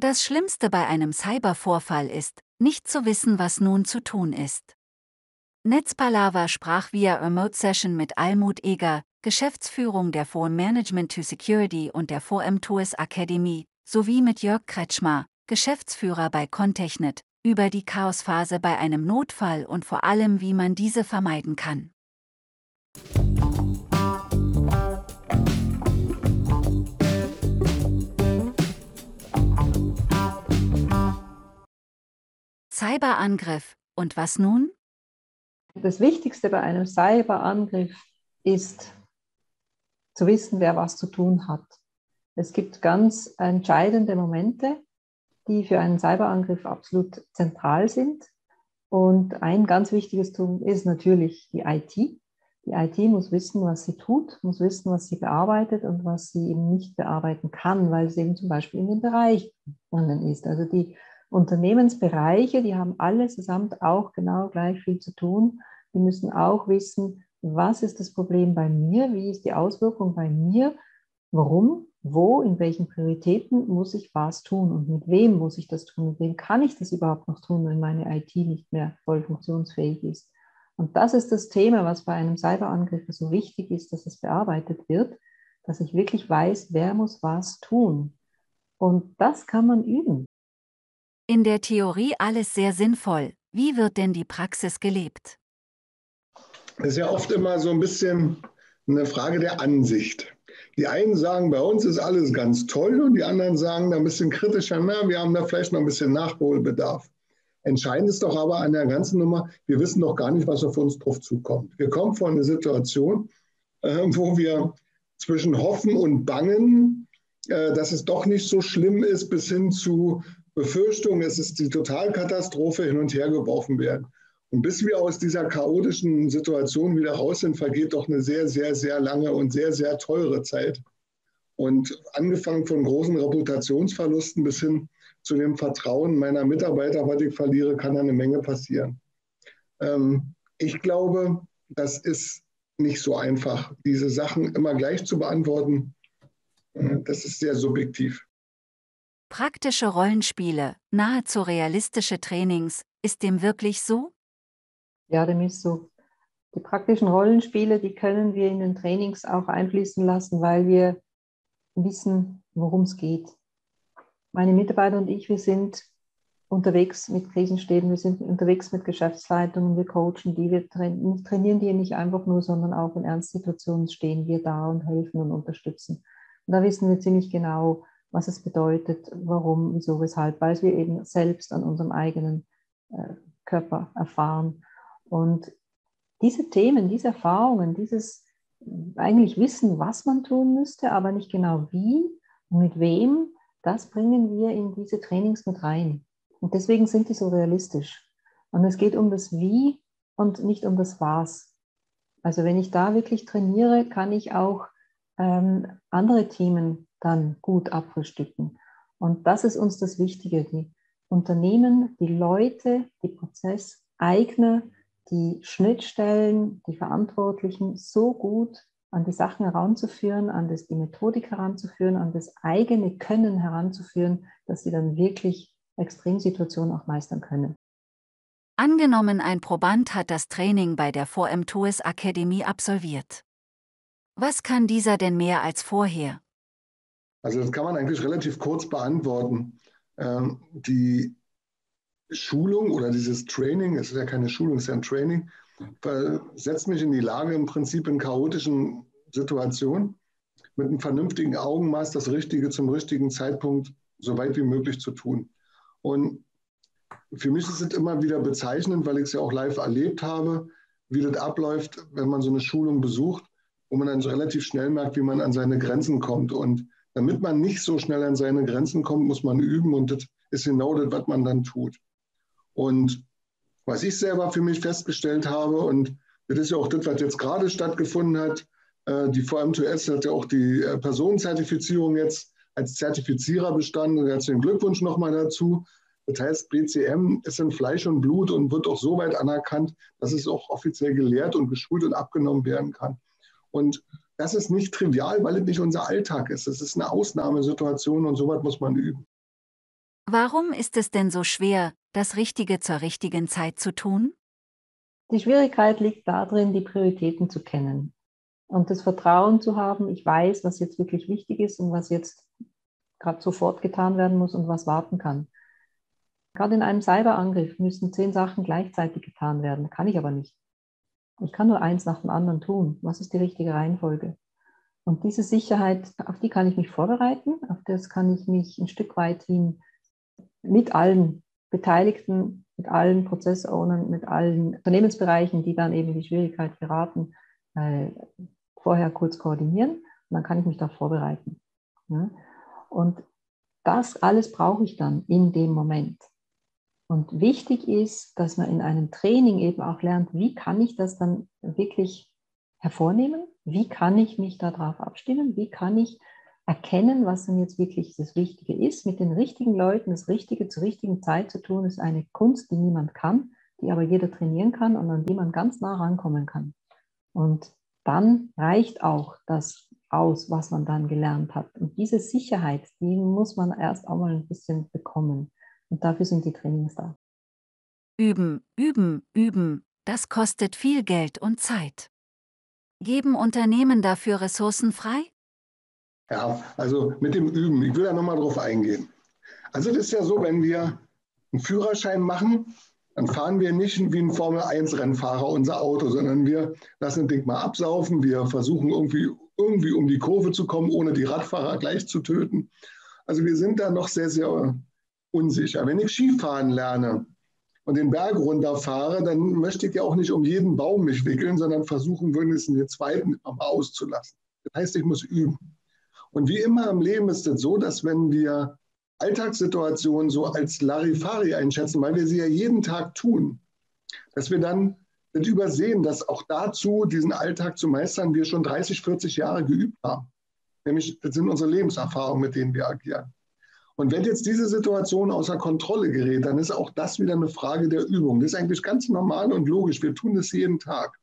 Das Schlimmste bei einem Cybervorfall ist, nicht zu wissen, was nun zu tun ist. Netzpalava sprach via Remote Session mit Almut Eger, Geschäftsführung der Forum Management to Security und der VM Tours Academy, sowie mit Jörg Kretschmer, Geschäftsführer bei Contechnet, über die Chaosphase bei einem Notfall und vor allem, wie man diese vermeiden kann. Cyberangriff. Und was nun? Das Wichtigste bei einem Cyberangriff ist zu wissen, wer was zu tun hat. Es gibt ganz entscheidende Momente, die für einen Cyberangriff absolut zentral sind. Und ein ganz wichtiges Tool ist natürlich die IT. Die IT muss wissen, was sie tut, muss wissen, was sie bearbeitet und was sie eben nicht bearbeiten kann, weil sie eben zum Beispiel in dem Bereich ist. Also die Unternehmensbereiche, die haben alle zusammen auch genau gleich viel zu tun. Die müssen auch wissen, was ist das Problem bei mir, wie ist die Auswirkung bei mir, warum, wo, in welchen Prioritäten muss ich was tun und mit wem muss ich das tun, mit wem kann ich das überhaupt noch tun, wenn meine IT nicht mehr voll funktionsfähig ist. Und das ist das Thema, was bei einem Cyberangriff so wichtig ist, dass es bearbeitet wird, dass ich wirklich weiß, wer muss was tun. Und das kann man üben. In der Theorie alles sehr sinnvoll. Wie wird denn die Praxis gelebt? Das ist ja oft immer so ein bisschen eine Frage der Ansicht. Die einen sagen, bei uns ist alles ganz toll und die anderen sagen da ein bisschen kritischer, na, wir haben da vielleicht noch ein bisschen Nachholbedarf. Entscheidend ist doch aber an der ganzen Nummer, wir wissen doch gar nicht, was auf uns drauf zukommt. Wir kommen von einer Situation, äh, wo wir zwischen Hoffen und Bangen, äh, dass es doch nicht so schlimm ist, bis hin zu Befürchtung, es ist die Totalkatastrophe hin und her geworfen werden. Und bis wir aus dieser chaotischen Situation wieder raus sind, vergeht doch eine sehr, sehr, sehr lange und sehr, sehr teure Zeit. Und angefangen von großen Reputationsverlusten bis hin zu dem Vertrauen meiner Mitarbeiter, was ich verliere, kann da eine Menge passieren. Ähm, ich glaube, das ist nicht so einfach, diese Sachen immer gleich zu beantworten. Das ist sehr subjektiv. Praktische Rollenspiele, nahezu realistische Trainings, ist dem wirklich so? Ja, dem ist so. Die praktischen Rollenspiele, die können wir in den Trainings auch einfließen lassen, weil wir wissen, worum es geht. Meine Mitarbeiter und ich, wir sind unterwegs mit Krisenstäben, wir sind unterwegs mit Geschäftsleitungen, wir coachen die, wir trainieren die nicht einfach nur, sondern auch in Ernstsituationen stehen wir da und helfen und unterstützen. Und da wissen wir ziemlich genau, was es bedeutet, warum, wieso, weshalb, weil wir eben selbst an unserem eigenen äh, Körper erfahren. Und diese Themen, diese Erfahrungen, dieses eigentlich Wissen, was man tun müsste, aber nicht genau wie und mit wem, das bringen wir in diese Trainings mit rein. Und deswegen sind die so realistisch. Und es geht um das Wie und nicht um das Was. Also wenn ich da wirklich trainiere, kann ich auch ähm, andere Themen dann gut abfrühstücken. Und das ist uns das Wichtige, die Unternehmen, die Leute, die Prozesseigner, die Schnittstellen, die Verantwortlichen so gut an die Sachen heranzuführen, an das, die Methodik heranzuführen, an das eigene Können heranzuführen, dass sie dann wirklich Extremsituationen auch meistern können. Angenommen, ein Proband hat das Training bei der VM Tours Akademie absolviert. Was kann dieser denn mehr als vorher? Also das kann man eigentlich relativ kurz beantworten. Ähm, die Schulung oder dieses Training, es ist ja keine Schulung, es ist ja ein Training, setzt mich in die Lage, im Prinzip in chaotischen Situationen mit einem vernünftigen Augenmaß das Richtige zum richtigen Zeitpunkt so weit wie möglich zu tun. Und für mich ist es immer wieder bezeichnend, weil ich es ja auch live erlebt habe, wie das abläuft, wenn man so eine Schulung besucht, wo man dann relativ schnell merkt, wie man an seine Grenzen kommt. Und damit man nicht so schnell an seine Grenzen kommt, muss man üben und das ist genau das, was man dann tut. Und was ich selber für mich festgestellt habe, und das ist ja auch das, was jetzt gerade stattgefunden hat, äh, die VM2S hat ja auch die äh, Personenzertifizierung jetzt als Zertifizierer bestanden. Herzlichen Glückwunsch nochmal dazu. Das heißt, BCM ist in Fleisch und Blut und wird auch so weit anerkannt, dass es auch offiziell gelehrt und geschult und abgenommen werden kann. Und das ist nicht trivial, weil es nicht unser Alltag ist. Es ist eine Ausnahmesituation und sowas muss man üben. Warum ist es denn so schwer, das Richtige zur richtigen Zeit zu tun? Die Schwierigkeit liegt darin, die Prioritäten zu kennen und das Vertrauen zu haben, ich weiß, was jetzt wirklich wichtig ist und was jetzt gerade sofort getan werden muss und was warten kann. Gerade in einem Cyberangriff müssen zehn Sachen gleichzeitig getan werden. Kann ich aber nicht. Ich kann nur eins nach dem anderen tun. Was ist die richtige Reihenfolge? Und diese Sicherheit, auf die kann ich mich vorbereiten, auf das kann ich mich ein Stück weit hin mit allen Beteiligten, mit allen Prozessownern, mit allen Unternehmensbereichen, die dann eben in die Schwierigkeit geraten, äh, vorher kurz koordinieren und dann kann ich mich da vorbereiten. Ja? Und das alles brauche ich dann in dem Moment. Und wichtig ist, dass man in einem Training eben auch lernt, wie kann ich das dann wirklich hervornehmen? Wie kann ich mich darauf abstimmen? Wie kann ich erkennen, was denn jetzt wirklich das Richtige ist? Mit den richtigen Leuten das Richtige zur richtigen Zeit zu tun, ist eine Kunst, die niemand kann, die aber jeder trainieren kann und an die man ganz nah rankommen kann. Und dann reicht auch das aus, was man dann gelernt hat. Und diese Sicherheit, die muss man erst auch mal ein bisschen bekommen. Und dafür sind die Trainings da. Üben, üben, üben, das kostet viel Geld und Zeit. Geben Unternehmen dafür Ressourcen frei? Ja, also mit dem Üben, ich will da nochmal drauf eingehen. Also es ist ja so, wenn wir einen Führerschein machen, dann fahren wir nicht wie ein Formel-1-Rennfahrer unser Auto, sondern wir lassen das Ding mal absaufen, wir versuchen irgendwie, irgendwie um die Kurve zu kommen, ohne die Radfahrer gleich zu töten. Also wir sind da noch sehr, sehr unsicher. Wenn ich Skifahren lerne und den Berg runterfahre, dann möchte ich ja auch nicht um jeden Baum mich wickeln, sondern versuchen, wenigstens den zweiten auszulassen. Das heißt, ich muss üben. Und wie immer im Leben ist es so, dass wenn wir Alltagssituationen so als Larifari einschätzen, weil wir sie ja jeden Tag tun, dass wir dann übersehen, dass auch dazu, diesen Alltag zu meistern, wir schon 30, 40 Jahre geübt haben. Nämlich, das sind unsere Lebenserfahrungen, mit denen wir agieren. Und wenn jetzt diese Situation außer Kontrolle gerät, dann ist auch das wieder eine Frage der Übung. Das ist eigentlich ganz normal und logisch. Wir tun das jeden Tag.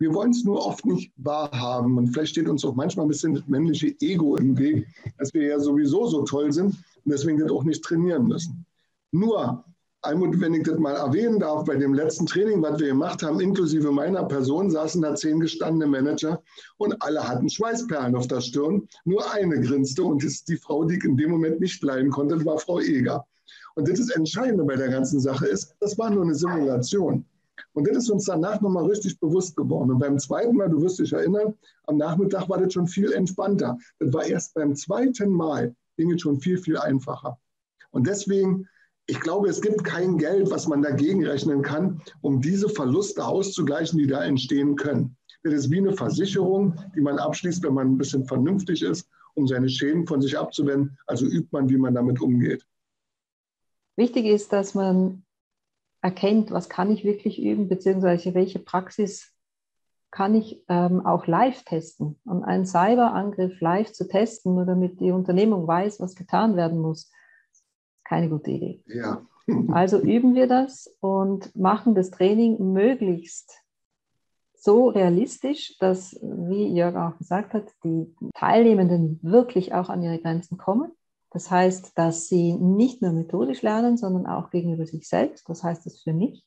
Wir wollen es nur oft nicht wahrhaben. Und vielleicht steht uns auch manchmal ein bisschen das männliche Ego im Weg, dass wir ja sowieso so toll sind und deswegen das auch nicht trainieren müssen. Nur, Almut, wenn ich das mal erwähnen darf, bei dem letzten Training, was wir gemacht haben, inklusive meiner Person, saßen da zehn gestandene Manager und alle hatten Schweißperlen auf der Stirn. Nur eine grinste und das ist die Frau, die ich in dem Moment nicht leiden konnte, war Frau Eger. Und das ist Entscheidende bei der ganzen Sache ist, das war nur eine Simulation. Und das ist uns danach nochmal richtig bewusst geworden. Und beim zweiten Mal, du wirst dich erinnern, am Nachmittag war das schon viel entspannter. Das war erst beim zweiten Mal, ging es schon viel, viel einfacher. Und deswegen, ich glaube, es gibt kein Geld, was man dagegen rechnen kann, um diese Verluste auszugleichen, die da entstehen können. Das ist wie eine Versicherung, die man abschließt, wenn man ein bisschen vernünftig ist, um seine Schäden von sich abzuwenden. Also übt man, wie man damit umgeht. Wichtig ist, dass man erkennt, was kann ich wirklich üben, beziehungsweise welche Praxis kann ich ähm, auch live testen. Und einen Cyberangriff live zu testen, nur damit die Unternehmung weiß, was getan werden muss, keine gute Idee. Ja. also üben wir das und machen das Training möglichst so realistisch, dass, wie Jörg auch gesagt hat, die Teilnehmenden wirklich auch an ihre Grenzen kommen das heißt, dass sie nicht nur methodisch lernen, sondern auch gegenüber sich selbst. Was heißt das für mich?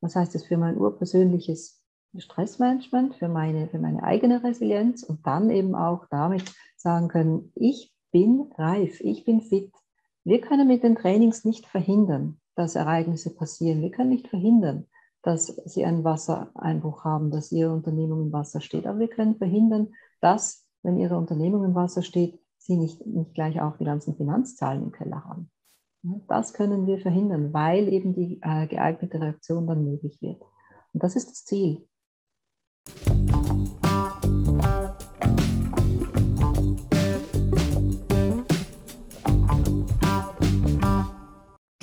Was heißt das für mein urpersönliches Stressmanagement, für meine, für meine eigene Resilienz und dann eben auch damit sagen können, ich bin reif, ich bin fit. Wir können mit den Trainings nicht verhindern, dass Ereignisse passieren. Wir können nicht verhindern, dass sie einen Wassereinbruch haben, dass ihre Unternehmung im Wasser steht. Aber wir können verhindern, dass, wenn ihre Unternehmung im Wasser steht, sie nicht, nicht gleich auch die ganzen Finanzzahlen im Keller haben. Das können wir verhindern, weil eben die äh, geeignete Reaktion dann möglich wird. Und das ist das Ziel.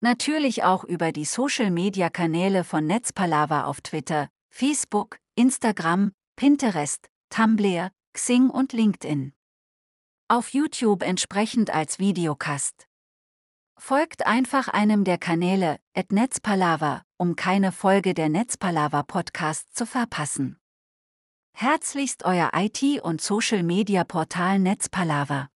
Natürlich auch über die Social-Media-Kanäle von Netzpalava auf Twitter, Facebook, Instagram, Pinterest, Tumblr, Xing und LinkedIn. Auf YouTube entsprechend als Videocast. Folgt einfach einem der Kanäle, at Netzpalava, um keine Folge der Netzpalava Podcast zu verpassen. Herzlichst euer IT- und Social-Media-Portal Netzpalava.